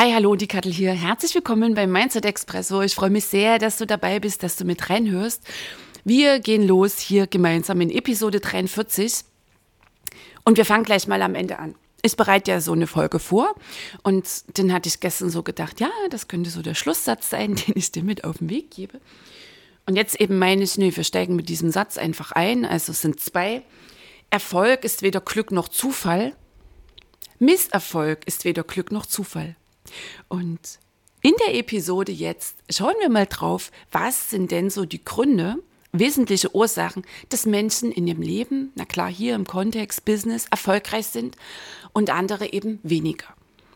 Hi, hallo, die Kattel hier. Herzlich willkommen beim Mindset Expresso. Ich freue mich sehr, dass du dabei bist, dass du mit reinhörst. Wir gehen los hier gemeinsam in Episode 43 und wir fangen gleich mal am Ende an. Ich bereite ja so eine Folge vor und dann hatte ich gestern so gedacht, ja, das könnte so der Schlusssatz sein, den ich dir mit auf den Weg gebe. Und jetzt eben meine ich, nee, wir steigen mit diesem Satz einfach ein. Also es sind zwei. Erfolg ist weder Glück noch Zufall. Misserfolg ist weder Glück noch Zufall. Und in der Episode jetzt schauen wir mal drauf, was sind denn so die Gründe, wesentliche Ursachen, dass Menschen in ihrem Leben, na klar hier im Kontext Business, erfolgreich sind und andere eben weniger.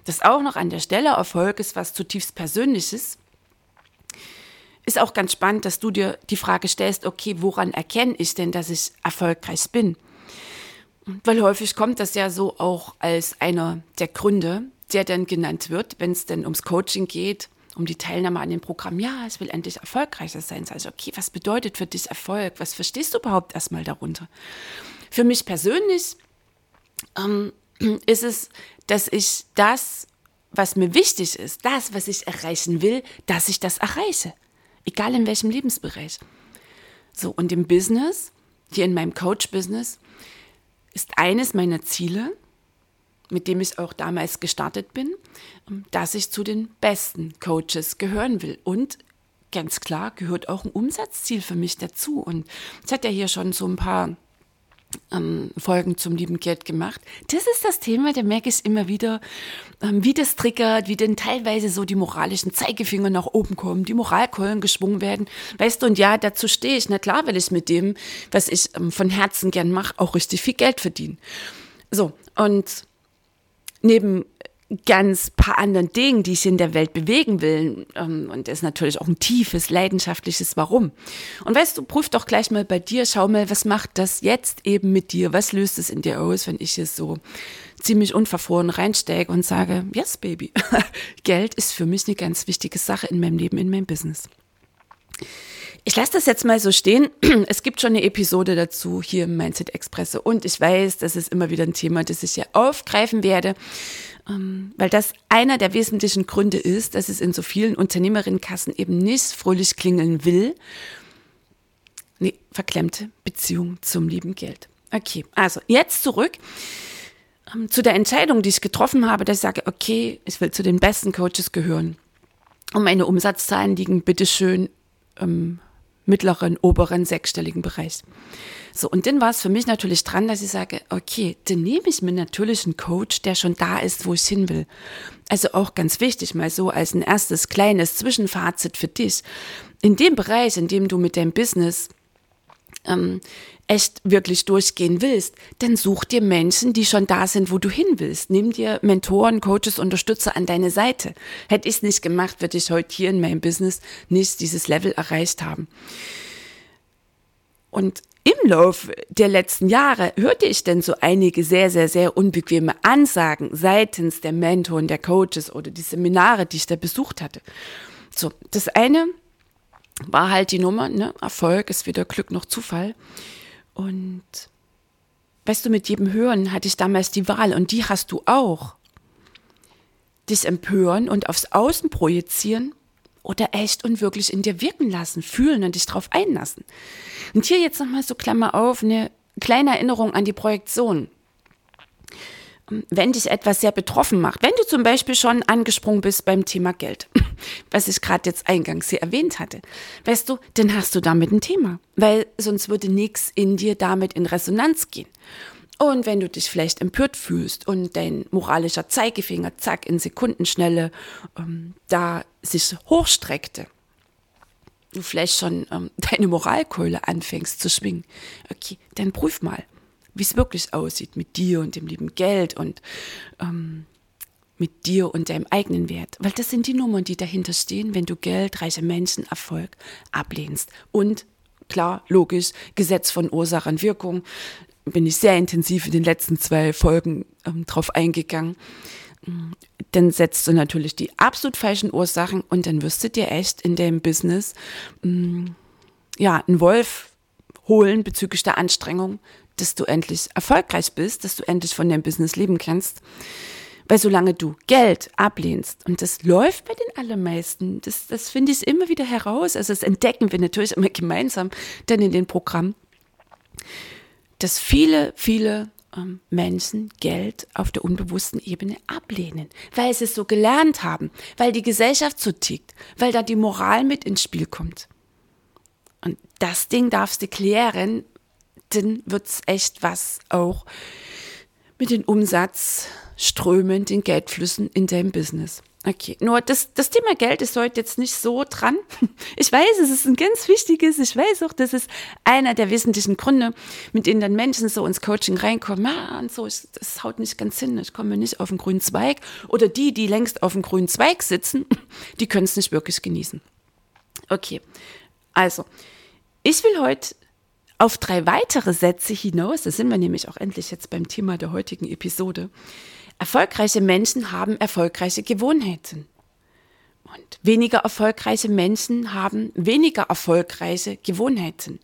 Das auch noch an der Stelle Erfolg ist was zutiefst Persönliches. Ist auch ganz spannend, dass du dir die Frage stellst, okay, woran erkenne ich denn, dass ich erfolgreich bin? Weil häufig kommt das ja so auch als einer der Gründe, der dann genannt wird, wenn es denn ums Coaching geht, um die Teilnahme an dem Programm. Ja, ich will endlich erfolgreicher sein. Ich, okay, was bedeutet für dich Erfolg? Was verstehst du überhaupt erstmal darunter? Für mich persönlich ähm, ist es, dass ich das, was mir wichtig ist, das, was ich erreichen will, dass ich das erreiche. Egal in welchem Lebensbereich. So, und im Business, hier in meinem Coach-Business, ist eines meiner Ziele, mit dem ich auch damals gestartet bin, dass ich zu den besten Coaches gehören will. Und ganz klar gehört auch ein Umsatzziel für mich dazu. Und es hat ja hier schon so ein paar ähm, Folgen zum lieben Geld gemacht. Das ist das Thema, da merke ich immer wieder, ähm, wie das triggert, wie denn teilweise so die moralischen Zeigefinger nach oben kommen, die Moralkeulen geschwungen werden. Weißt du, und ja, dazu stehe ich. Na klar will ich mit dem, was ich ähm, von Herzen gern mache, auch richtig viel Geld verdienen. So, und neben ganz paar anderen Dingen, die ich in der Welt bewegen will. Ähm, und das ist natürlich auch ein tiefes, leidenschaftliches Warum. Und weißt du, prüf doch gleich mal bei dir, schau mal, was macht das jetzt eben mit dir? Was löst es in dir aus, wenn ich es so ziemlich unverfroren reinstecke und sage, yes, Baby, Geld ist für mich eine ganz wichtige Sache in meinem Leben, in meinem Business. Ich lasse das jetzt mal so stehen. Es gibt schon eine Episode dazu hier im Mindset Express und ich weiß, das ist immer wieder ein Thema, das ich hier aufgreifen werde, ähm, weil das einer der wesentlichen Gründe ist, dass es in so vielen Unternehmerinnenkassen eben nicht fröhlich klingeln will. Nee, verklemmte Beziehung zum lieben Geld. Okay, also jetzt zurück ähm, zu der Entscheidung, die ich getroffen habe, dass ich sage, okay, ich will zu den besten Coaches gehören. Und meine Umsatzzahlen liegen bitteschön ähm, mittleren, oberen, sechsstelligen Bereich. So, und dann war es für mich natürlich dran, dass ich sage, okay, dann nehme ich mir natürlich einen Coach, der schon da ist, wo ich hin will. Also auch ganz wichtig, mal so als ein erstes kleines Zwischenfazit für dich. In dem Bereich, in dem du mit deinem Business ähm, echt wirklich durchgehen willst, dann such dir Menschen, die schon da sind, wo du hin willst. Nimm dir Mentoren, Coaches, Unterstützer an deine Seite. Hätte ich es nicht gemacht, würde ich heute hier in meinem Business nicht dieses Level erreicht haben. Und im Laufe der letzten Jahre hörte ich dann so einige sehr, sehr, sehr unbequeme Ansagen seitens der Mentoren, der Coaches oder die Seminare, die ich da besucht hatte. So, das eine war halt die Nummer, ne? Erfolg ist weder Glück noch Zufall. Und weißt du, mit jedem Hören hatte ich damals die Wahl und die hast du auch. Dich empören und aufs Außen projizieren oder echt und wirklich in dir wirken lassen, fühlen und dich drauf einlassen. Und hier jetzt nochmal so Klammer auf, eine kleine Erinnerung an die Projektion wenn dich etwas sehr betroffen macht, wenn du zum Beispiel schon angesprungen bist beim Thema Geld, was ich gerade jetzt eingangs hier erwähnt hatte, weißt du, dann hast du damit ein Thema, weil sonst würde nichts in dir damit in Resonanz gehen. Und wenn du dich vielleicht empört fühlst und dein moralischer Zeigefinger, zack, in Sekundenschnelle ähm, da sich hochstreckte, du vielleicht schon ähm, deine Moralkeule anfängst zu schwingen. Okay, dann prüf mal, wie es wirklich aussieht mit dir und dem lieben Geld und ähm, mit dir und deinem eigenen Wert. Weil das sind die Nummern, die dahinter stehen, wenn du Geld, reiche Menschen, Erfolg ablehnst. Und klar, logisch, Gesetz von Ursache und Wirkung. Bin ich sehr intensiv in den letzten zwei Folgen ähm, drauf eingegangen dann setzt du natürlich die absolut falschen Ursachen und dann wirst du dir echt in dem Business mm, ja einen Wolf holen bezüglich der Anstrengung, dass du endlich erfolgreich bist, dass du endlich von deinem Business leben kannst. Weil solange du Geld ablehnst, und das läuft bei den allermeisten, das, das finde ich immer wieder heraus, also das entdecken wir natürlich immer gemeinsam, denn in den Programmen, dass viele, viele ähm, Menschen Geld auf der unbewussten Ebene ablehnen, weil sie es so gelernt haben, weil die Gesellschaft so tickt, weil da die Moral mit ins Spiel kommt. Und das Ding darfst du klären, dann wird es echt was auch mit den Umsatzströmen, den Geldflüssen in deinem Business. Okay, nur das, das Thema Geld ist heute jetzt nicht so dran. Ich weiß, es ist ein ganz wichtiges. Ich weiß auch, das ist einer der wesentlichen Gründe, mit denen dann Menschen so ins Coaching reinkommen. Ja, und so, ich, das haut nicht ganz hin. Ich komme nicht auf den grünen Zweig. Oder die, die längst auf dem grünen Zweig sitzen, die können es nicht wirklich genießen. Okay, also, ich will heute auf drei weitere Sätze hinaus. Da sind wir nämlich auch endlich jetzt beim Thema der heutigen Episode. Erfolgreiche Menschen haben erfolgreiche Gewohnheiten. Und weniger erfolgreiche Menschen haben weniger erfolgreiche Gewohnheiten.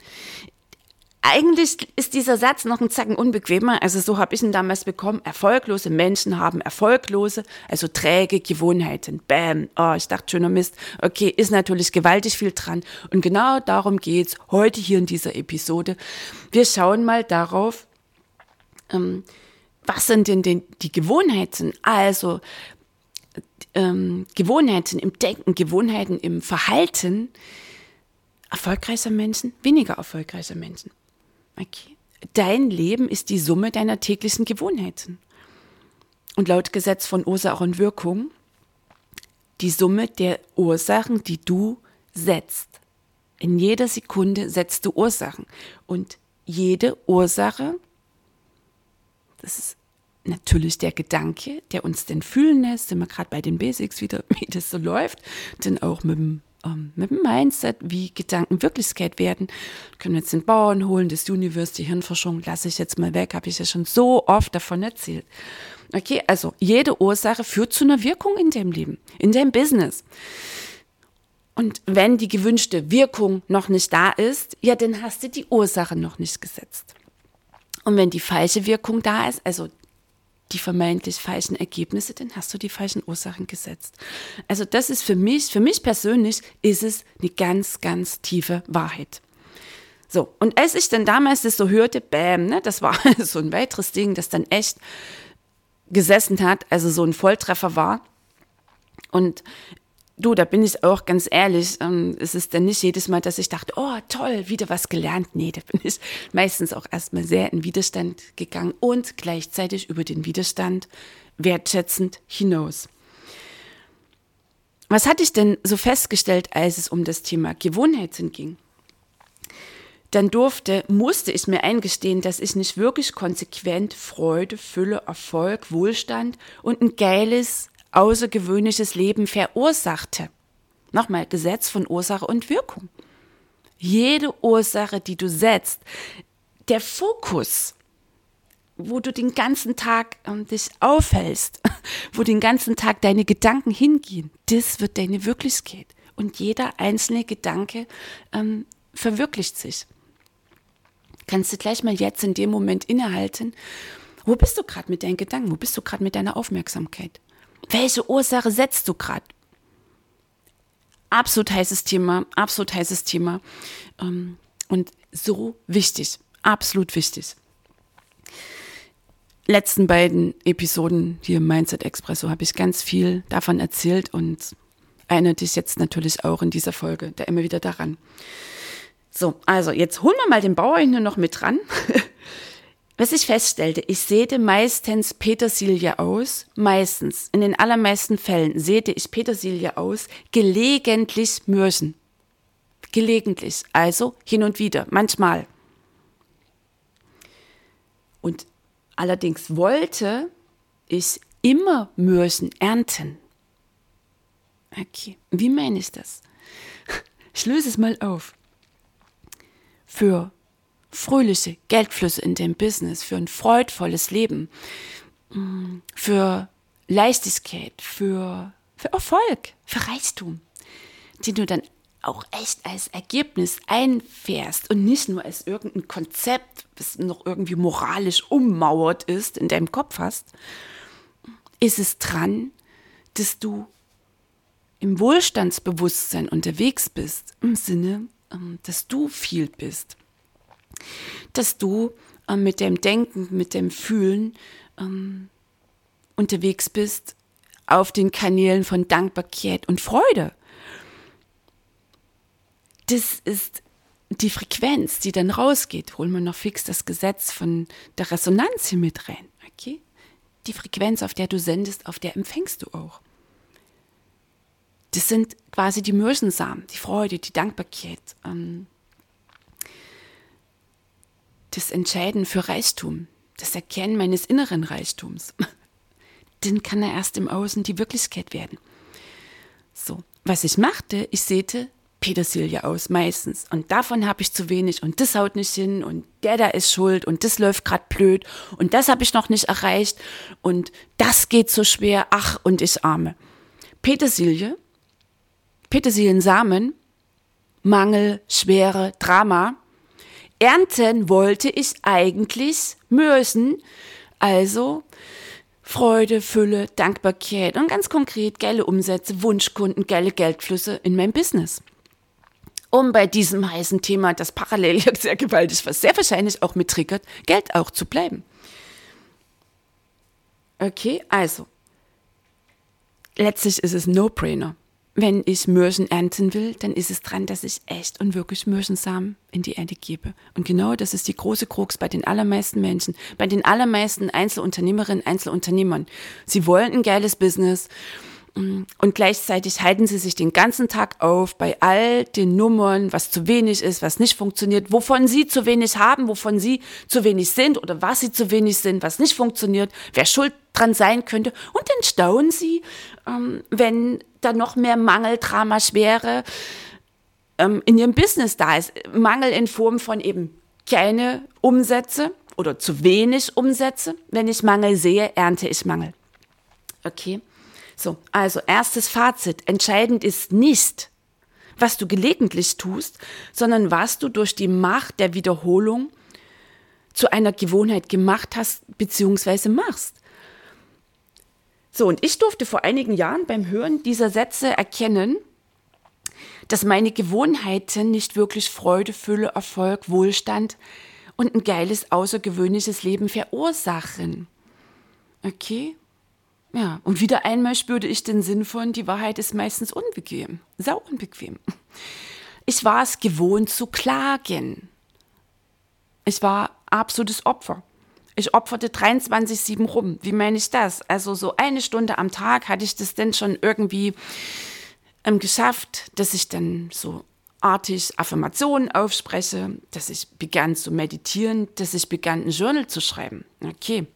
Eigentlich ist dieser Satz noch ein Zacken unbequemer. Also so habe ich ihn damals bekommen. Erfolglose Menschen haben erfolglose, also träge Gewohnheiten. Bam. Oh, ich dachte schon, oh Mist. Okay, ist natürlich gewaltig viel dran. Und genau darum geht's heute hier in dieser Episode. Wir schauen mal darauf, ähm, was sind denn die Gewohnheiten? Also ähm, Gewohnheiten im Denken, Gewohnheiten im Verhalten erfolgreicher Menschen, weniger erfolgreicher Menschen. Okay. Dein Leben ist die Summe deiner täglichen Gewohnheiten. Und laut Gesetz von Ursache und Wirkung die Summe der Ursachen, die du setzt. In jeder Sekunde setzt du Ursachen. Und jede Ursache, das ist natürlich der Gedanke, der uns denn fühlen lässt, sind wir gerade bei den Basics wieder, wie das so läuft, denn auch mit dem, ähm, mit dem Mindset, wie Gedanken Wirklichkeit werden. Können wir jetzt den Bauern holen, das Universe, die Hirnforschung, lasse ich jetzt mal weg, habe ich ja schon so oft davon erzählt. Okay, also jede Ursache führt zu einer Wirkung in deinem Leben, in deinem Business. Und wenn die gewünschte Wirkung noch nicht da ist, ja, dann hast du die Ursache noch nicht gesetzt. Und wenn die falsche Wirkung da ist, also die vermeintlich falschen Ergebnisse, dann hast du die falschen Ursachen gesetzt. Also das ist für mich, für mich persönlich ist es eine ganz, ganz tiefe Wahrheit. So, und als ich dann damals das so hörte, bam, ne, das war so ein weiteres Ding, das dann echt gesessen hat, also so ein Volltreffer war. Und Du, da bin ich auch ganz ehrlich. Ähm, es ist dann nicht jedes Mal, dass ich dachte, oh toll, wieder was gelernt. Nee, da bin ich meistens auch erstmal sehr in Widerstand gegangen und gleichzeitig über den Widerstand wertschätzend hinaus. Was hatte ich denn so festgestellt, als es um das Thema Gewohnheiten ging? Dann durfte, musste ich mir eingestehen, dass ich nicht wirklich konsequent Freude, Fülle, Erfolg, Wohlstand und ein geiles außergewöhnliches Leben verursachte. Nochmal, Gesetz von Ursache und Wirkung. Jede Ursache, die du setzt, der Fokus, wo du den ganzen Tag ähm, dich aufhältst, wo den ganzen Tag deine Gedanken hingehen, das wird deine Wirklichkeit. Und jeder einzelne Gedanke ähm, verwirklicht sich. Kannst du gleich mal jetzt in dem Moment innehalten. Wo bist du gerade mit deinen Gedanken? Wo bist du gerade mit deiner Aufmerksamkeit? Welche Ursache setzt du gerade? Absolut heißes Thema, absolut heißes Thema. Ähm, und so wichtig, absolut wichtig. Letzten beiden Episoden hier im Mindset Expresso habe ich ganz viel davon erzählt und erinnere dich jetzt natürlich auch in dieser Folge da immer wieder daran. So, also jetzt holen wir mal den Bauer hier noch mit dran. Was ich feststellte, ich säte meistens Petersilie aus, meistens, in den allermeisten Fällen säte ich Petersilie aus, gelegentlich Mürchen. Gelegentlich, also hin und wieder, manchmal. Und allerdings wollte ich immer Mürsen ernten. Okay, wie meine ich das? Ich löse es mal auf. Für fröhliche Geldflüsse in dem Business, für ein freudvolles Leben, mm, für Leichtigkeit, für, für Erfolg, für Reichtum, den du dann auch echt als Ergebnis einfährst und nicht nur als irgendein Konzept, das noch irgendwie moralisch ummauert ist, in deinem Kopf hast, ist es dran, dass du im Wohlstandsbewusstsein unterwegs bist, im Sinne, ähm, dass du viel bist, dass du ähm, mit dem Denken, mit dem Fühlen ähm, unterwegs bist auf den Kanälen von Dankbarkeit und Freude. Das ist die Frequenz, die dann rausgeht. Holen wir noch fix das Gesetz von der Resonanz hier mit rein. Okay? Die Frequenz, auf der du sendest, auf der empfängst du auch. Das sind quasi die Mürsensamen, die Freude, die Dankbarkeit, ähm, das Entscheiden für Reichtum, das Erkennen meines inneren Reichtums. Dann kann er erst im Außen die Wirklichkeit werden. So, was ich machte, ich säte Petersilie aus, meistens. Und davon habe ich zu wenig und das haut nicht hin und der da ist schuld und das läuft gerade blöd und das habe ich noch nicht erreicht und das geht so schwer, ach und ich arme. Petersilie Petersiliensamen, Mangel, Schwere, Drama. Ernten wollte ich eigentlich müssen, also Freude, Fülle, Dankbarkeit und ganz konkret geile Umsätze, Wunschkunden, geile Geldflüsse in mein Business. Um bei diesem heißen Thema, das parallel jetzt sehr gewaltig, was sehr wahrscheinlich auch mit triggert, Geld auch zu bleiben. Okay, also. Letztlich ist es No-Brainer wenn ich Mürsen ernten will, dann ist es dran, dass ich echt und wirklich Mürsensamen in die Erde gebe. Und genau das ist die große Krux bei den allermeisten Menschen, bei den allermeisten Einzelunternehmerinnen, Einzelunternehmern. Sie wollen ein geiles Business Mm, und gleichzeitig halten sie sich den ganzen Tag auf bei all den Nummern, was zu wenig ist, was nicht funktioniert, wovon sie zu wenig haben, wovon sie zu wenig sind oder was sie zu wenig sind, was nicht funktioniert, wer schuld dran sein könnte. Und dann staunen sie, ähm, wenn da noch mehr Mangel, Drama, Schwere ähm, in ihrem Business da ist. Mangel in Form von eben keine Umsätze oder zu wenig Umsätze. Wenn ich Mangel sehe, ernte ich Mangel. Okay. So, also erstes Fazit. Entscheidend ist nicht, was du gelegentlich tust, sondern was du durch die Macht der Wiederholung zu einer Gewohnheit gemacht hast bzw. machst. So, und ich durfte vor einigen Jahren beim Hören dieser Sätze erkennen, dass meine Gewohnheiten nicht wirklich Freude, Fülle, Erfolg, Wohlstand und ein geiles, außergewöhnliches Leben verursachen. Okay? Ja, und wieder einmal spürte ich den Sinn von, die Wahrheit ist meistens unbequem, sau unbequem. Ich war es gewohnt zu klagen. Ich war absolutes Opfer. Ich opferte 23-7 rum. Wie meine ich das? Also so eine Stunde am Tag hatte ich das denn schon irgendwie ähm, geschafft, dass ich dann so artig Affirmationen aufspreche, dass ich begann zu meditieren, dass ich begann ein Journal zu schreiben. Okay,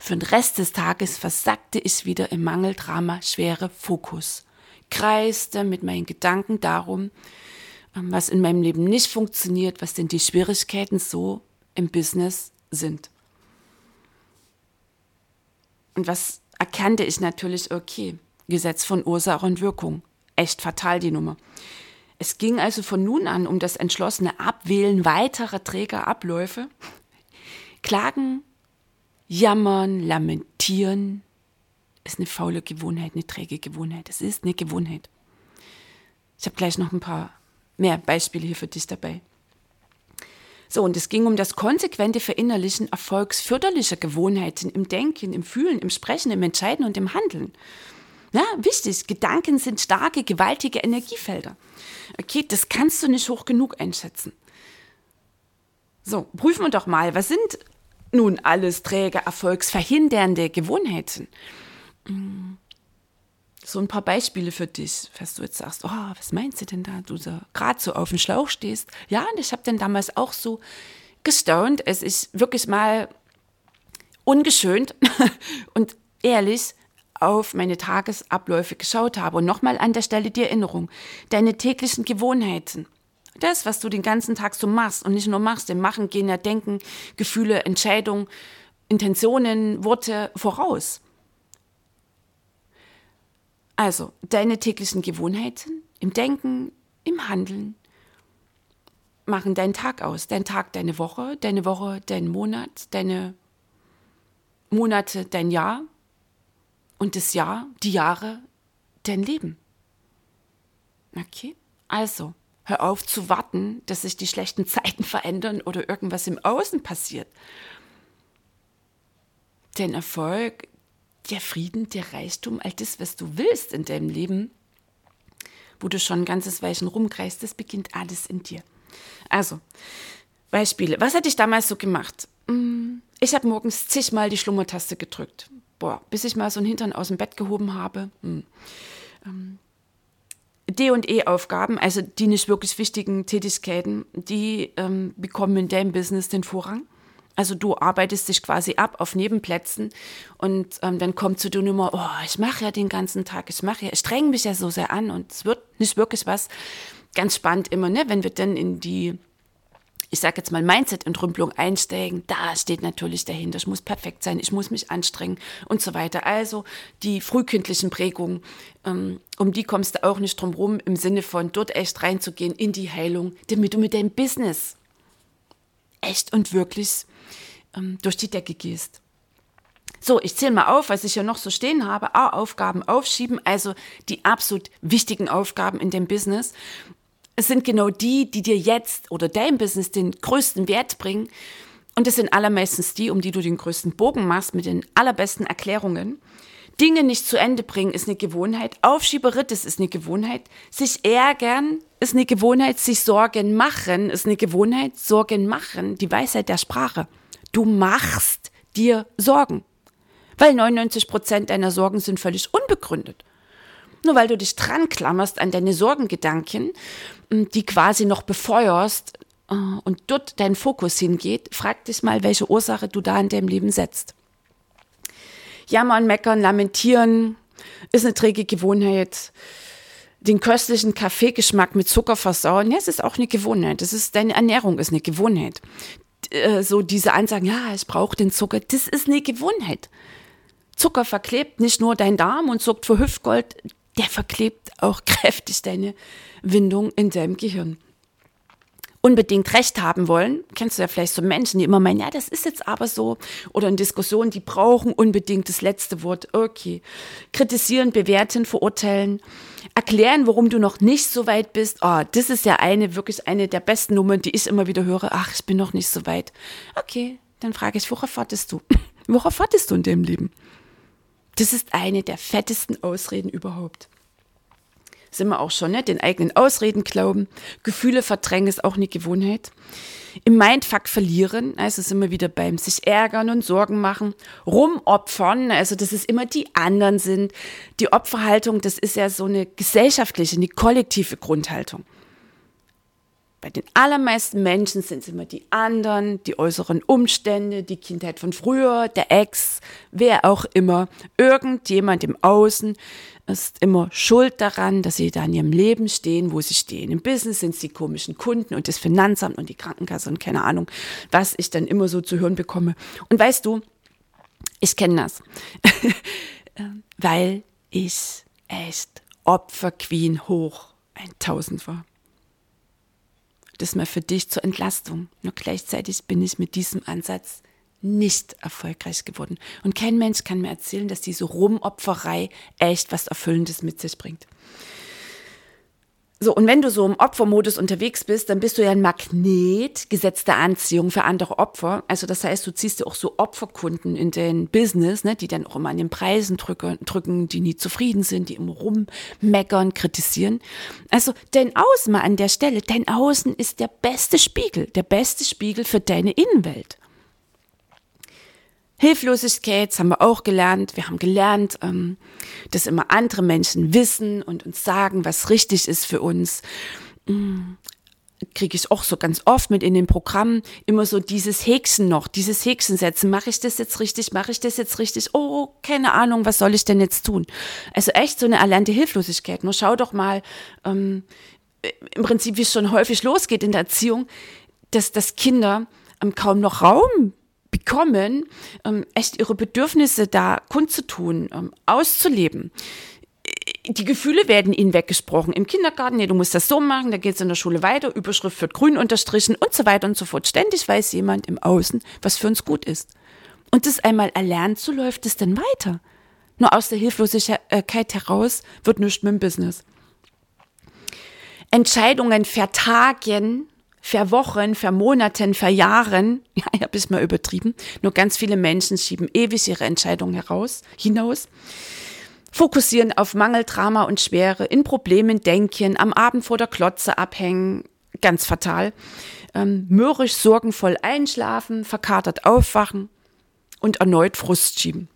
für den Rest des Tages versackte ich wieder im Mangeldrama schwere Fokus, kreiste mit meinen Gedanken darum, ähm, was in meinem Leben nicht funktioniert, was denn die Schwierigkeiten so im Business sind. Und was erkannte ich natürlich, okay, Gesetz von Ursache und Wirkung. Echt fatal die Nummer. Es ging also von nun an um das entschlossene Abwählen weiterer Trägerabläufe. Klagen Jammern, lamentieren ist eine faule Gewohnheit, eine träge Gewohnheit. Es ist eine Gewohnheit. Ich habe gleich noch ein paar mehr Beispiele hier für dich dabei. So, und es ging um das konsequente Verinnerlichen erfolgsförderlicher Gewohnheiten im Denken, im Fühlen, im Sprechen, im Entscheiden und im Handeln. Ja, wichtig, Gedanken sind starke, gewaltige Energiefelder. Okay, das kannst du nicht hoch genug einschätzen. So, prüfen wir doch mal, was sind nun alles träge erfolgsverhindernde Gewohnheiten. So ein paar Beispiele für dich, was du jetzt sagst, oh, was meinst du denn da, du so gerade so auf dem Schlauch stehst. Ja, und ich habe dann damals auch so gestaunt, es ist wirklich mal ungeschönt und ehrlich auf meine Tagesabläufe geschaut habe. Und nochmal an der Stelle die Erinnerung, deine täglichen Gewohnheiten. Das, was du den ganzen Tag so machst und nicht nur machst, denn Machen gehen ja Denken, Gefühle, Entscheidungen, Intentionen, Worte voraus. Also deine täglichen Gewohnheiten im Denken, im Handeln machen deinen Tag aus. Dein Tag, deine Woche, deine Woche, dein Monat, deine Monate, dein Jahr und das Jahr, die Jahre, dein Leben. Okay? Also, hör auf zu warten, dass sich die schlechten Zeiten verändern oder irgendwas im Außen passiert. Dein Erfolg, der Frieden, der Reichtum, all das, was du willst in deinem Leben, wo du schon ein ganzes Weilchen rumkreist, das beginnt alles in dir. Also, Beispiele. Was hatte ich damals so gemacht? Mm, ich habe morgens zigmal die Schlummertaste gedrückt. Boah, bis ich mal so einen Hintern aus dem Bett gehoben habe. Hm. Ähm, D und E-Aufgaben, also die nicht wirklich wichtigen Tätigkeiten, die ähm, bekommen in deinem Business den Vorrang. Also du arbeitest dich quasi ab auf Nebenplätzen und ähm, dann kommt zu dir Nummer, oh, ich mache ja den ganzen Tag, ich mache ja, ich strenge mich ja so sehr an und es wird nicht wirklich was. Ganz spannend immer, ne, wenn wir dann in die ich sage jetzt mal Mindset-Entrümpelung einsteigen, da steht natürlich dahinter, ich muss perfekt sein, ich muss mich anstrengen und so weiter. Also die frühkindlichen Prägungen, ähm, um die kommst du auch nicht drum rum, im Sinne von dort echt reinzugehen in die Heilung, damit du mit deinem Business echt und wirklich ähm, durch die Decke gehst. So, ich zähle mal auf, was ich hier noch so stehen habe. A, Aufgaben aufschieben, also die absolut wichtigen Aufgaben in dem Business. Es sind genau die, die dir jetzt oder dein Business den größten Wert bringen. Und es sind allermeistens die, um die du den größten Bogen machst mit den allerbesten Erklärungen. Dinge nicht zu Ende bringen ist eine Gewohnheit. Aufschieberitis ist eine Gewohnheit. Sich ärgern ist eine Gewohnheit. Sich Sorgen machen ist eine Gewohnheit. Sorgen machen, die Weisheit der Sprache. Du machst dir Sorgen. Weil 99 Prozent deiner Sorgen sind völlig unbegründet. Nur weil du dich dran klammerst an deine Sorgengedanken, die quasi noch befeuerst äh, und dort dein Fokus hingeht, frag dich mal, welche Ursache du da in deinem Leben setzt. Jammern, meckern, lamentieren ist eine träge Gewohnheit. Den köstlichen Kaffeegeschmack mit Zucker versauen, ja, es ist auch eine Gewohnheit. Das ist deine Ernährung ist eine Gewohnheit. Äh, so diese Ansagen, ja, ich brauche den Zucker, das ist eine Gewohnheit. Zucker verklebt nicht nur dein Darm und sorgt für Hüftgold, der verklebt auch kräftig deine Windung in deinem Gehirn. Unbedingt Recht haben wollen, kennst du ja vielleicht so Menschen, die immer meinen, ja, das ist jetzt aber so, oder in Diskussionen, die brauchen unbedingt das letzte Wort. Okay. Kritisieren, bewerten, verurteilen, erklären, warum du noch nicht so weit bist. Oh, das ist ja eine, wirklich eine der besten Nummern, die ich immer wieder höre. Ach, ich bin noch nicht so weit. Okay, dann frage ich, worauf wartest du? worauf wartest du in dem Leben? Das ist eine der fettesten Ausreden überhaupt. Sind wir auch schon, ne? Den eigenen Ausreden glauben. Gefühle verdrängen ist auch eine Gewohnheit. Im Mindfuck verlieren, also sind wir wieder beim sich ärgern und Sorgen machen. Rumopfern, also dass es immer die anderen sind. Die Opferhaltung, das ist ja so eine gesellschaftliche, eine kollektive Grundhaltung. Bei den allermeisten Menschen sind es immer die anderen, die äußeren Umstände, die Kindheit von früher, der Ex, wer auch immer. Irgendjemand im Außen ist immer schuld daran, dass sie da in ihrem Leben stehen, wo sie stehen. Im Business sind es die komischen Kunden und das Finanzamt und die Krankenkasse und keine Ahnung, was ich dann immer so zu hören bekomme. Und weißt du, ich kenne das, weil ich echt Opferqueen hoch 1000 war das mal für dich zur Entlastung. Nur gleichzeitig bin ich mit diesem Ansatz nicht erfolgreich geworden. Und kein Mensch kann mir erzählen, dass diese Rumopferei echt was Erfüllendes mit sich bringt. So, und wenn du so im Opfermodus unterwegs bist, dann bist du ja ein Magnet gesetzter Anziehung für andere Opfer. Also das heißt, du ziehst dir auch so Opferkunden in dein Business, ne, die dann auch immer an den Preisen drücken, drücken, die nie zufrieden sind, die immer rummeckern, kritisieren. Also dein Außen mal an der Stelle, dein Außen ist der beste Spiegel, der beste Spiegel für deine Innenwelt. Hilflosigkeit, das haben wir auch gelernt. Wir haben gelernt, ähm, dass immer andere Menschen wissen und uns sagen, was richtig ist für uns. Mm, kriege ich auch so ganz oft mit in den Programmen immer so dieses Häkchen noch, dieses Häkchen setzen. Mache ich das jetzt richtig? Mache ich das jetzt richtig? Oh, keine Ahnung, was soll ich denn jetzt tun? Also echt so eine erlernte Hilflosigkeit. Nur schau doch mal, ähm, im Prinzip, wie es schon häufig losgeht in der Erziehung, dass, dass Kinder ähm, kaum noch Raum bekommen, ähm, echt ihre Bedürfnisse da kundzutun, ähm, auszuleben. Die Gefühle werden ihnen weggesprochen. Im Kindergarten, nee, du musst das so machen, da geht es in der Schule weiter, Überschrift wird grün unterstrichen und so weiter und so fort. Ständig weiß jemand im Außen, was für uns gut ist. Und das einmal erlernt, so läuft es dann weiter. Nur aus der Hilflosigkeit heraus wird nichts mit dem Business. Entscheidungen vertagen verwochen, vermonaten, verjahren, ja, ich habe es mal übertrieben, nur ganz viele Menschen schieben ewig ihre Entscheidungen heraus, hinaus, fokussieren auf Mangel, Drama und Schwere, in Problemen denken, am Abend vor der Klotze abhängen, ganz fatal, ähm, mürrisch, sorgenvoll einschlafen, verkatert aufwachen und erneut Frust schieben.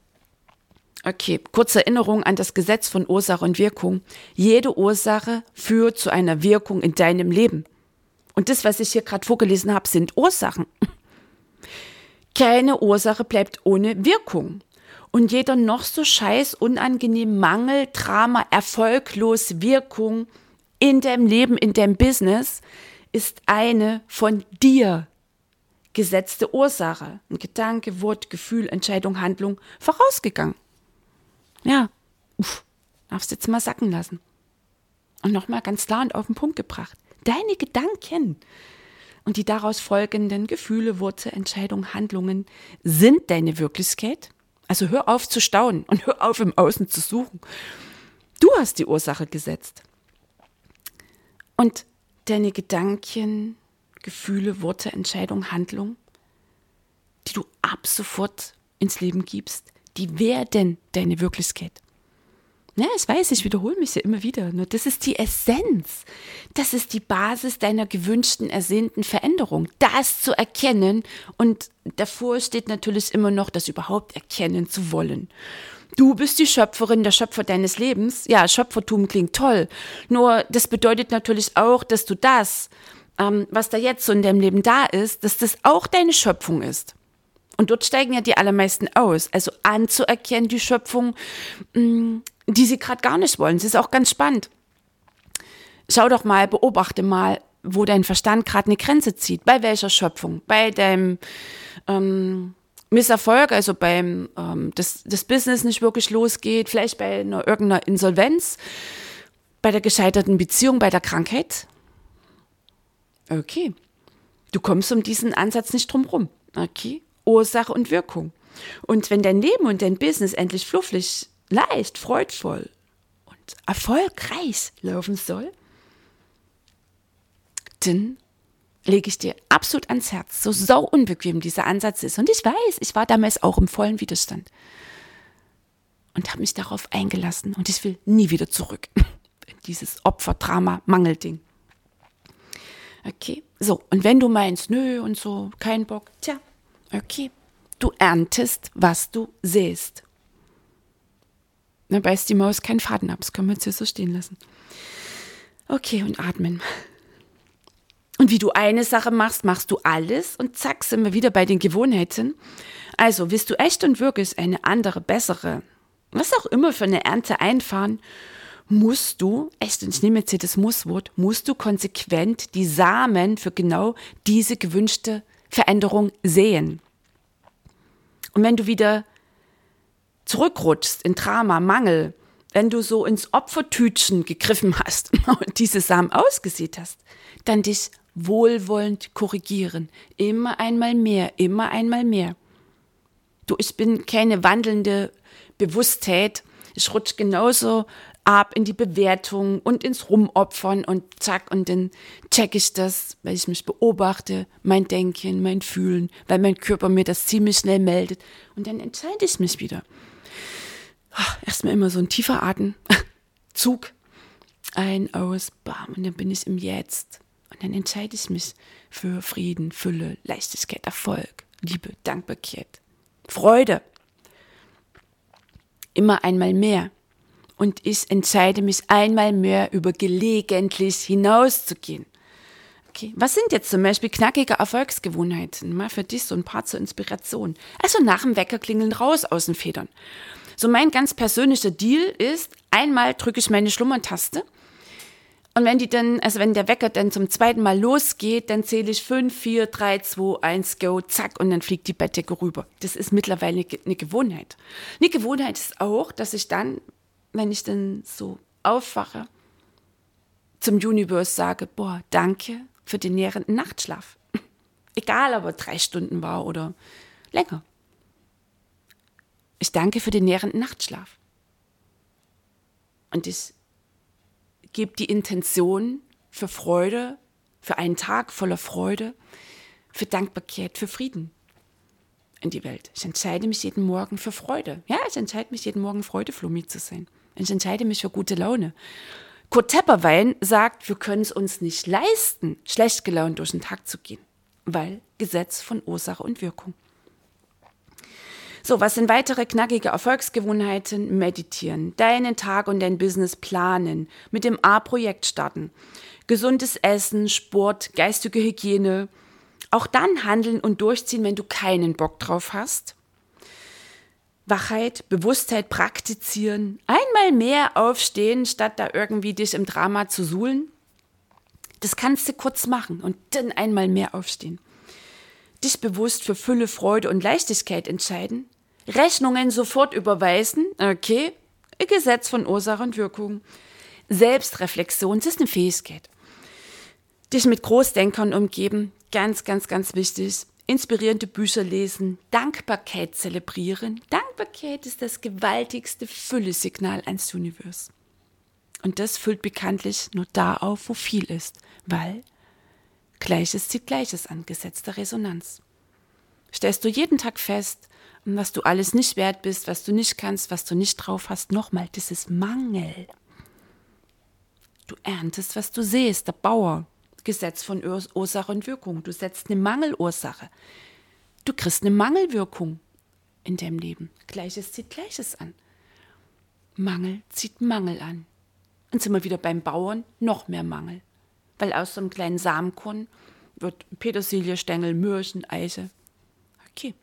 Okay, kurze Erinnerung an das Gesetz von Ursache und Wirkung. Jede Ursache führt zu einer Wirkung in deinem Leben. Und das, was ich hier gerade vorgelesen habe, sind Ursachen. Keine Ursache bleibt ohne Wirkung. Und jeder noch so scheiß, unangenehm Mangel, Drama, erfolglos Wirkung in deinem Leben, in deinem Business ist eine von dir gesetzte Ursache. Ein Gedanke, Wort, Gefühl, Entscheidung, Handlung vorausgegangen. Ja, uff, darfst jetzt mal sacken lassen. Und nochmal ganz klar und auf den Punkt gebracht deine Gedanken und die daraus folgenden Gefühle, Worte, Entscheidungen, Handlungen sind deine Wirklichkeit. Also hör auf zu staunen und hör auf im Außen zu suchen. Du hast die Ursache gesetzt. Und deine Gedanken, Gefühle, Worte, Entscheidungen, Handlungen, die du ab sofort ins Leben gibst, die werden deine Wirklichkeit. Ja, ich weiß, ich wiederhole mich ja immer wieder. Nur das ist die Essenz. Das ist die Basis deiner gewünschten, ersehnten Veränderung. Das zu erkennen. Und davor steht natürlich immer noch, das überhaupt erkennen zu wollen. Du bist die Schöpferin, der Schöpfer deines Lebens. Ja, Schöpfertum klingt toll. Nur das bedeutet natürlich auch, dass du das, ähm, was da jetzt so in deinem Leben da ist, dass das auch deine Schöpfung ist. Und dort steigen ja die allermeisten aus. Also anzuerkennen, die Schöpfung, mm, die sie gerade gar nicht wollen. Es ist auch ganz spannend. Schau doch mal, beobachte mal, wo dein Verstand gerade eine Grenze zieht. Bei welcher Schöpfung? Bei deinem ähm, Misserfolg, also beim ähm, das, das Business nicht wirklich losgeht, vielleicht bei einer, irgendeiner Insolvenz, bei der gescheiterten Beziehung, bei der Krankheit. Okay. Du kommst um diesen Ansatz nicht drum rum. Okay. Ursache und Wirkung. Und wenn dein Leben und dein Business endlich fluffig leicht, freudvoll und erfolgreich laufen soll, dann lege ich dir absolut ans Herz, so sau unbequem dieser Ansatz ist. Und ich weiß, ich war damals auch im vollen Widerstand und habe mich darauf eingelassen und ich will nie wieder zurück in dieses Opferdrama-Mangelding. Okay, so, und wenn du meinst, nö und so, kein Bock, tja, okay, du erntest, was du sähst. Da beißt die Maus keinen Faden ab. Das können wir jetzt hier so stehen lassen. Okay, und atmen. Und wie du eine Sache machst, machst du alles und zack, sind wir wieder bei den Gewohnheiten. Also, willst du echt und wirklich eine andere, bessere, was auch immer für eine Ernte einfahren, musst du, echt, und ich nehme jetzt hier das Musswort, musst du konsequent die Samen für genau diese gewünschte Veränderung sehen. Und wenn du wieder zurückrutschst in Drama, Mangel, wenn du so ins Opfertütchen gegriffen hast und diese Samen ausgesät hast, dann dich wohlwollend korrigieren. Immer einmal mehr, immer einmal mehr. Du, ich bin keine wandelnde Bewusstheit. Ich rutsch genauso ab in die Bewertung und ins Rumopfern und zack, und dann check ich das, weil ich mich beobachte, mein Denken, mein Fühlen, weil mein Körper mir das ziemlich schnell meldet. Und dann entscheide ich mich wieder. Ah, erstmal immer so ein tiefer Atem, Zug, ein, aus, bam, und dann bin ich im Jetzt. Und dann entscheide ich mich für Frieden, Fülle, Leichtigkeit, Erfolg, Liebe, Dankbarkeit. Freude. Immer einmal mehr. Und ich entscheide mich einmal mehr über gelegentlich hinauszugehen. Okay. Was sind jetzt zum Beispiel knackige Erfolgsgewohnheiten? Mal für dich so ein paar zur Inspiration. Also nach dem Wecker klingeln raus aus den Federn. So mein ganz persönlicher Deal ist, einmal drücke ich meine Schlummertaste und wenn die dann, also wenn der Wecker dann zum zweiten Mal losgeht, dann zähle ich 5, 4, 3, 2, 1, go, zack, und dann fliegt die Bettdecke rüber. Das ist mittlerweile eine, eine Gewohnheit. Eine Gewohnheit ist auch, dass ich dann, wenn ich dann so aufwache, zum Universe sage, boah, danke, für den nährenden Nachtschlaf. Egal, ob er drei Stunden war oder länger. Ich danke für den nährenden Nachtschlaf. Und ich gebe die Intention für Freude, für einen Tag voller Freude, für Dankbarkeit, für Frieden in die Welt. Ich entscheide mich jeden Morgen für Freude. Ja, ich entscheide mich jeden Morgen Freudeflummi zu sein. Ich entscheide mich für gute Laune. Kurt Tepperwein sagt, wir können es uns nicht leisten, schlecht gelaunt durch den Tag zu gehen, weil Gesetz von Ursache und Wirkung. So, was sind weitere knackige Erfolgsgewohnheiten? Meditieren, deinen Tag und dein Business planen, mit dem A-Projekt starten, gesundes Essen, Sport, geistige Hygiene. Auch dann handeln und durchziehen, wenn du keinen Bock drauf hast. Wachheit, Bewusstheit praktizieren, einmal mehr aufstehen, statt da irgendwie dich im Drama zu suhlen. Das kannst du kurz machen und dann einmal mehr aufstehen. Dich bewusst für Fülle, Freude und Leichtigkeit entscheiden. Rechnungen sofort überweisen. Okay, Gesetz von Ursache und Wirkung. Selbstreflexion, das ist eine Fähigkeit. Dich mit Großdenkern umgeben, ganz, ganz, ganz wichtig inspirierende Bücher lesen, Dankbarkeit zelebrieren. Dankbarkeit ist das gewaltigste Füllesignal ans Universum. Und das füllt bekanntlich nur da auf, wo viel ist, weil Gleiches zieht Gleiches an, Gesetz der Resonanz. Stellst du jeden Tag fest, was du alles nicht wert bist, was du nicht kannst, was du nicht drauf hast, nochmal, das ist Mangel. Du erntest, was du siehst, der Bauer. Gesetz von Ursache und Wirkung. Du setzt eine Mangelursache. Du kriegst eine Mangelwirkung in deinem Leben. Gleiches zieht Gleiches an. Mangel zieht Mangel an. Und sind wir wieder beim Bauern, noch mehr Mangel. Weil aus so einem kleinen Samenkorn wird Petersilie, Stängel, Mürchen, Eiche. Okay.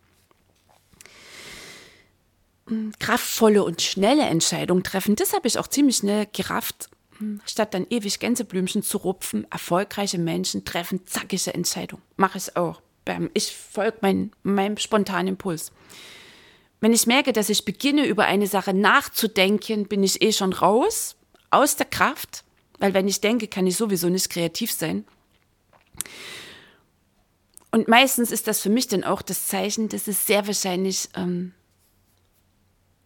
Hm, kraftvolle und schnelle Entscheidungen treffen, das habe ich auch ziemlich schnell gerafft Statt dann ewig Gänseblümchen zu rupfen, erfolgreiche Menschen treffen zackige Entscheidungen. Mache ich auch. Ich folge mein, meinem spontanen Impuls. Wenn ich merke, dass ich beginne, über eine Sache nachzudenken, bin ich eh schon raus, aus der Kraft, weil wenn ich denke, kann ich sowieso nicht kreativ sein. Und meistens ist das für mich dann auch das Zeichen, dass es sehr wahrscheinlich ähm,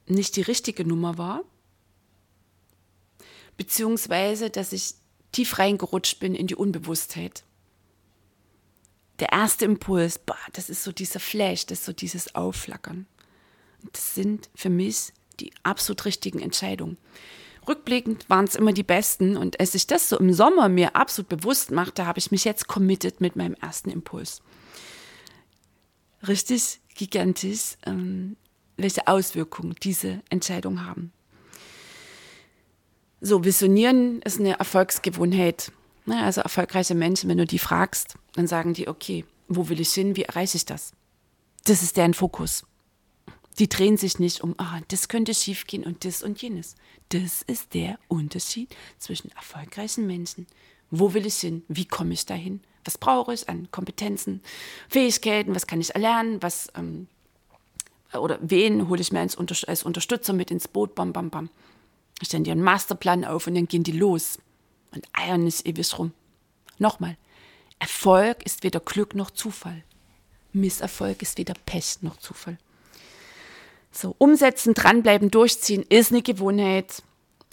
nicht die richtige Nummer war beziehungsweise dass ich tief reingerutscht bin in die Unbewusstheit. Der erste Impuls, boah, das ist so dieser Flash, das ist so dieses Aufflackern. Das sind für mich die absolut richtigen Entscheidungen. Rückblickend waren es immer die besten und als ich das so im Sommer mir absolut bewusst machte, habe ich mich jetzt committed mit meinem ersten Impuls. Richtig gigantisch, ähm, welche Auswirkungen diese Entscheidungen haben. So, visionieren ist eine Erfolgsgewohnheit. Also erfolgreiche Menschen, wenn du die fragst, dann sagen die, okay, wo will ich hin, wie erreiche ich das? Das ist deren Fokus. Die drehen sich nicht um, ah, das könnte schiefgehen und das und jenes. Das ist der Unterschied zwischen erfolgreichen Menschen. Wo will ich hin? Wie komme ich dahin? Was brauche ich an Kompetenzen, Fähigkeiten? Was kann ich erlernen? Was ähm, oder wen hole ich mir als, Unterstützer mit ins Boot? Bam, bam, bam stellen die einen Masterplan auf und dann gehen die los und eiern nicht ewig rum. Nochmal, Erfolg ist weder Glück noch Zufall. Misserfolg ist weder Pech noch Zufall. So, umsetzen, dranbleiben, durchziehen ist eine Gewohnheit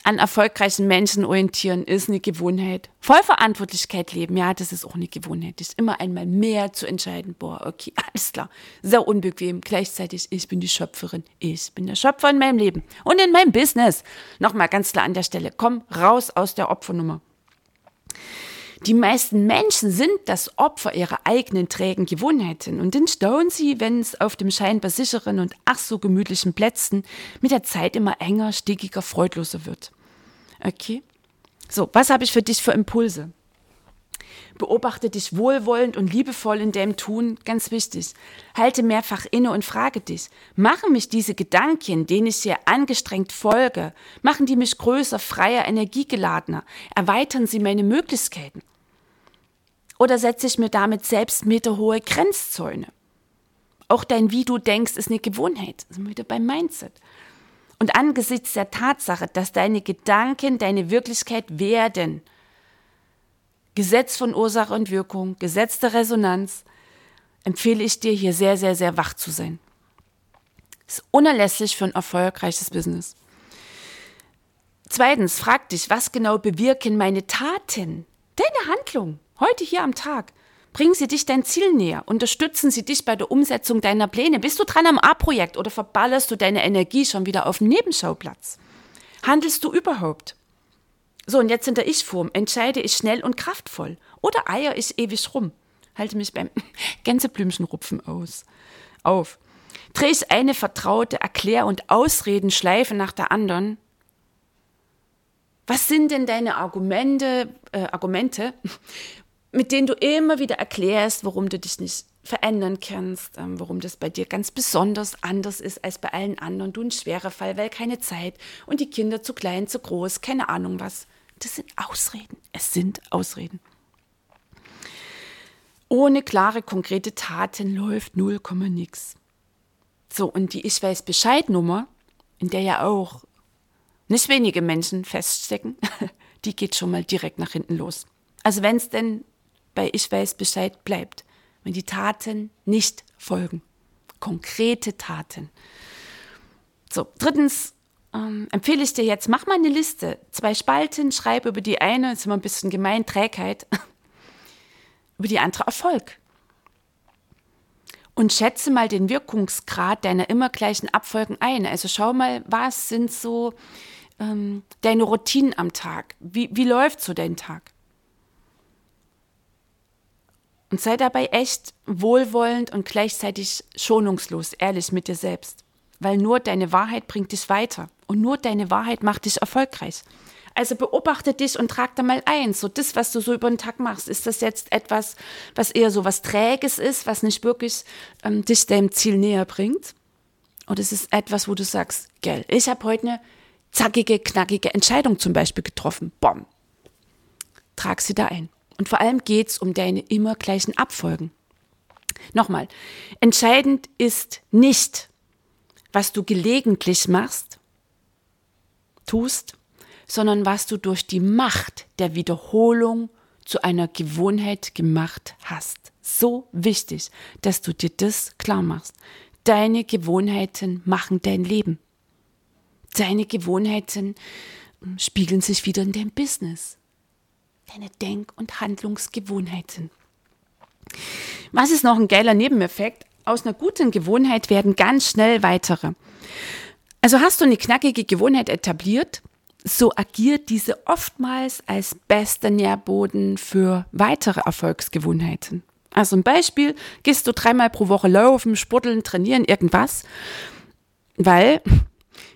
an erfolgreichen Menschen orientieren ist eine Gewohnheit. Vollverantwortlichkeit leben, ja, das ist auch eine Gewohnheit. Ist immer einmal mehr zu entscheiden. Boah, okay, alles klar. Sehr unbequem. Gleichzeitig, ich bin die Schöpferin. Ich bin der Schöpfer in meinem Leben und in meinem Business. Nochmal ganz klar an der Stelle. Komm raus aus der Opfernummer. Die meisten Menschen sind das Opfer ihrer eigenen trägen Gewohnheiten und dann staunen sie, wenn es auf dem scheinbar sicheren und ach so gemütlichen Plätzen mit der Zeit immer enger, stickiger, freudloser wird. Okay? So, was habe ich für dich für Impulse? Beobachte dich wohlwollend und liebevoll in deinem Tun, ganz wichtig. Halte mehrfach inne und frage dich, machen mich diese Gedanken, denen ich hier angestrengt folge, machen die mich größer, freier, energiegeladener, erweitern sie meine Möglichkeiten? Oder setze ich mir damit selbst meterhohe Grenzzäune? Auch dein Wie du denkst ist eine Gewohnheit. Sind wir wieder beim Mindset. Und angesichts der Tatsache, dass deine Gedanken deine Wirklichkeit werden, Gesetz von Ursache und Wirkung, Gesetz der Resonanz, empfehle ich dir hier sehr, sehr, sehr wach zu sein. Ist unerlässlich für ein erfolgreiches Business. Zweitens, frag dich, was genau bewirken meine Taten, deine Handlung, heute hier am Tag? Bringen sie dich dein Ziel näher? Unterstützen sie dich bei der Umsetzung deiner Pläne? Bist du dran am A-Projekt oder verballerst du deine Energie schon wieder auf dem Nebenschauplatz? Handelst du überhaupt? So, und jetzt in der Ich-Form entscheide ich schnell und kraftvoll oder eier ich ewig rum. Halte mich beim Gänseblümchenrupfen aus. Auf. Drehe ich eine vertraute Erklär- und Ausredenschleife nach der anderen. Was sind denn deine Argumente, äh, Argumente, mit denen du immer wieder erklärst, warum du dich nicht verändern kannst, ähm, warum das bei dir ganz besonders anders ist als bei allen anderen. Du ein schwerer Fall, weil keine Zeit und die Kinder zu klein, zu groß, keine Ahnung was. Das sind Ausreden. Es sind Ausreden. Ohne klare, konkrete Taten läuft 0, nix. So, und die Ich weiß Bescheid-Nummer, in der ja auch nicht wenige Menschen feststecken, die geht schon mal direkt nach hinten los. Also wenn es denn bei Ich weiß Bescheid bleibt, wenn die Taten nicht folgen. Konkrete Taten. So, drittens, ähm, empfehle ich dir jetzt, mach mal eine Liste. Zwei Spalten, schreib über die eine, ist immer ein bisschen gemein, Trägheit, über die andere Erfolg. Und schätze mal den Wirkungsgrad deiner immer gleichen Abfolgen ein. Also schau mal, was sind so ähm, deine Routinen am Tag? Wie, wie läuft so dein Tag? Und sei dabei echt wohlwollend und gleichzeitig schonungslos, ehrlich mit dir selbst. Weil nur deine Wahrheit bringt dich weiter. Und nur deine Wahrheit macht dich erfolgreich. Also beobachte dich und trag da mal ein. So das, was du so über den Tag machst, ist das jetzt etwas, was eher so was Träges ist, was nicht wirklich ähm, dich deinem Ziel näher bringt? Oder ist es etwas, wo du sagst, gell, ich habe heute eine zackige, knackige Entscheidung zum Beispiel getroffen. Bom. Trag sie da ein. Und vor allem geht es um deine immer gleichen Abfolgen. Nochmal, entscheidend ist nicht, was du gelegentlich machst, tust, sondern was du durch die Macht der Wiederholung zu einer Gewohnheit gemacht hast. So wichtig, dass du dir das klar machst. Deine Gewohnheiten machen dein Leben. Deine Gewohnheiten hm, spiegeln sich wieder in deinem Business. Deine Denk- und Handlungsgewohnheiten. Was ist noch ein geiler Nebeneffekt? Aus einer guten Gewohnheit werden ganz schnell weitere. Also hast du eine knackige Gewohnheit etabliert, so agiert diese oftmals als bester Nährboden für weitere Erfolgsgewohnheiten. Also ein Beispiel, gehst du dreimal pro Woche laufen, sporteln, trainieren, irgendwas, weil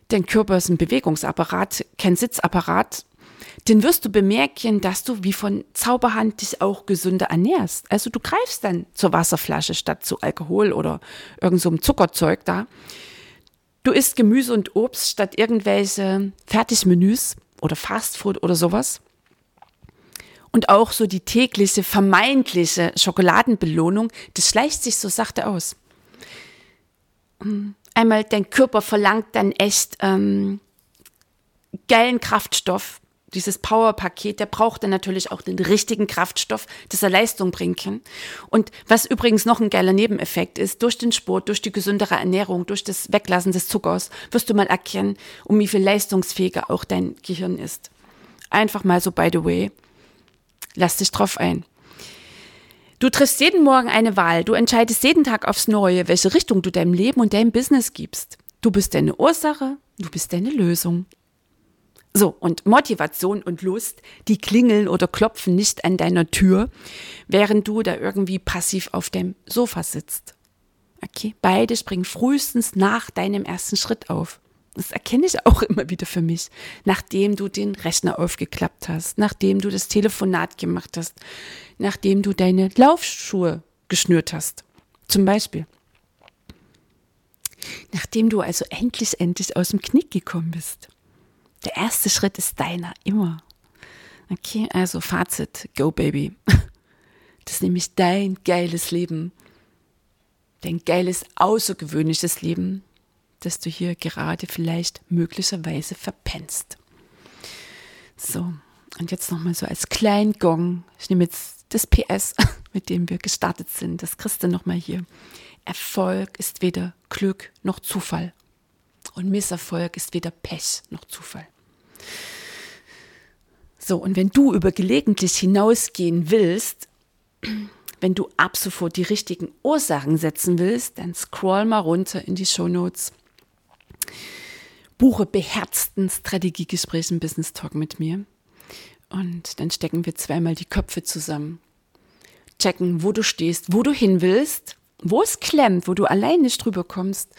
dein Körper ist ein Bewegungsapparat, kein Sitzapparat, dann wirst du bemerken, dass du wie von Zauberhand dich auch gesünder ernährst. Also du greifst dann zur Wasserflasche statt zu Alkohol oder irgendeinem so Zuckerzeug da. Du isst Gemüse und Obst statt irgendwelche Fertigmenüs oder Fastfood oder sowas. Und auch so die tägliche vermeintliche Schokoladenbelohnung, das schleicht sich so sachte aus. Einmal dein Körper verlangt dann echt ähm, geilen Kraftstoff, dieses Power-Paket, der braucht dann natürlich auch den richtigen Kraftstoff, dass er Leistung bringen kann. Und was übrigens noch ein geiler Nebeneffekt ist, durch den Sport, durch die gesündere Ernährung, durch das Weglassen des Zuckers, wirst du mal erkennen, um wie viel leistungsfähiger auch dein Gehirn ist. Einfach mal so, by the way, lass dich drauf ein. Du triffst jeden Morgen eine Wahl, du entscheidest jeden Tag aufs Neue, welche Richtung du deinem Leben und deinem Business gibst. Du bist deine Ursache, du bist deine Lösung. So, und Motivation und Lust, die klingeln oder klopfen nicht an deiner Tür, während du da irgendwie passiv auf dem Sofa sitzt. Okay, beide springen frühestens nach deinem ersten Schritt auf. Das erkenne ich auch immer wieder für mich. Nachdem du den Rechner aufgeklappt hast, nachdem du das Telefonat gemacht hast, nachdem du deine Laufschuhe geschnürt hast. Zum Beispiel. Nachdem du also endlich, endlich aus dem Knick gekommen bist. Der erste Schritt ist deiner, immer. Okay, also Fazit, go baby. Das ist nämlich dein geiles Leben. Dein geiles, außergewöhnliches Leben, das du hier gerade vielleicht möglicherweise verpennst. So, und jetzt nochmal so als kleinen Gong. Ich nehme jetzt das PS, mit dem wir gestartet sind. Das kriegst du nochmal hier. Erfolg ist weder Glück noch Zufall. Und Misserfolg ist weder Pech noch Zufall. So, und wenn du über gelegentlich hinausgehen willst, wenn du ab sofort die richtigen Ursachen setzen willst, dann scroll mal runter in die Show Notes. Buche beherzten Strategiegesprächen Business Talk mit mir. Und dann stecken wir zweimal die Köpfe zusammen. Checken, wo du stehst, wo du hin willst, wo es klemmt, wo du allein nicht drüber kommst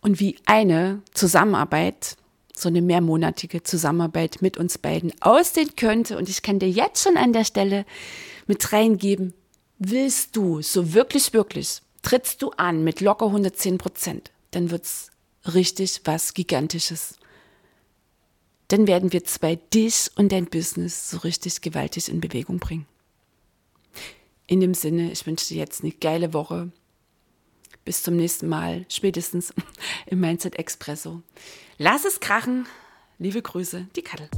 und wie eine Zusammenarbeit, so eine mehrmonatige Zusammenarbeit mit uns beiden aussehen könnte. Und ich kann dir jetzt schon an der Stelle mit reingeben, willst du so wirklich, wirklich, trittst du an mit locker 110 Prozent, dann wird's richtig was Gigantisches. Dann werden wir zwei dich und dein Business so richtig gewaltig in Bewegung bringen. In dem Sinne, ich wünsche dir jetzt eine geile Woche. Bis zum nächsten Mal, spätestens im Mindset Expresso. Lass es krachen. Liebe Grüße, die Kattel.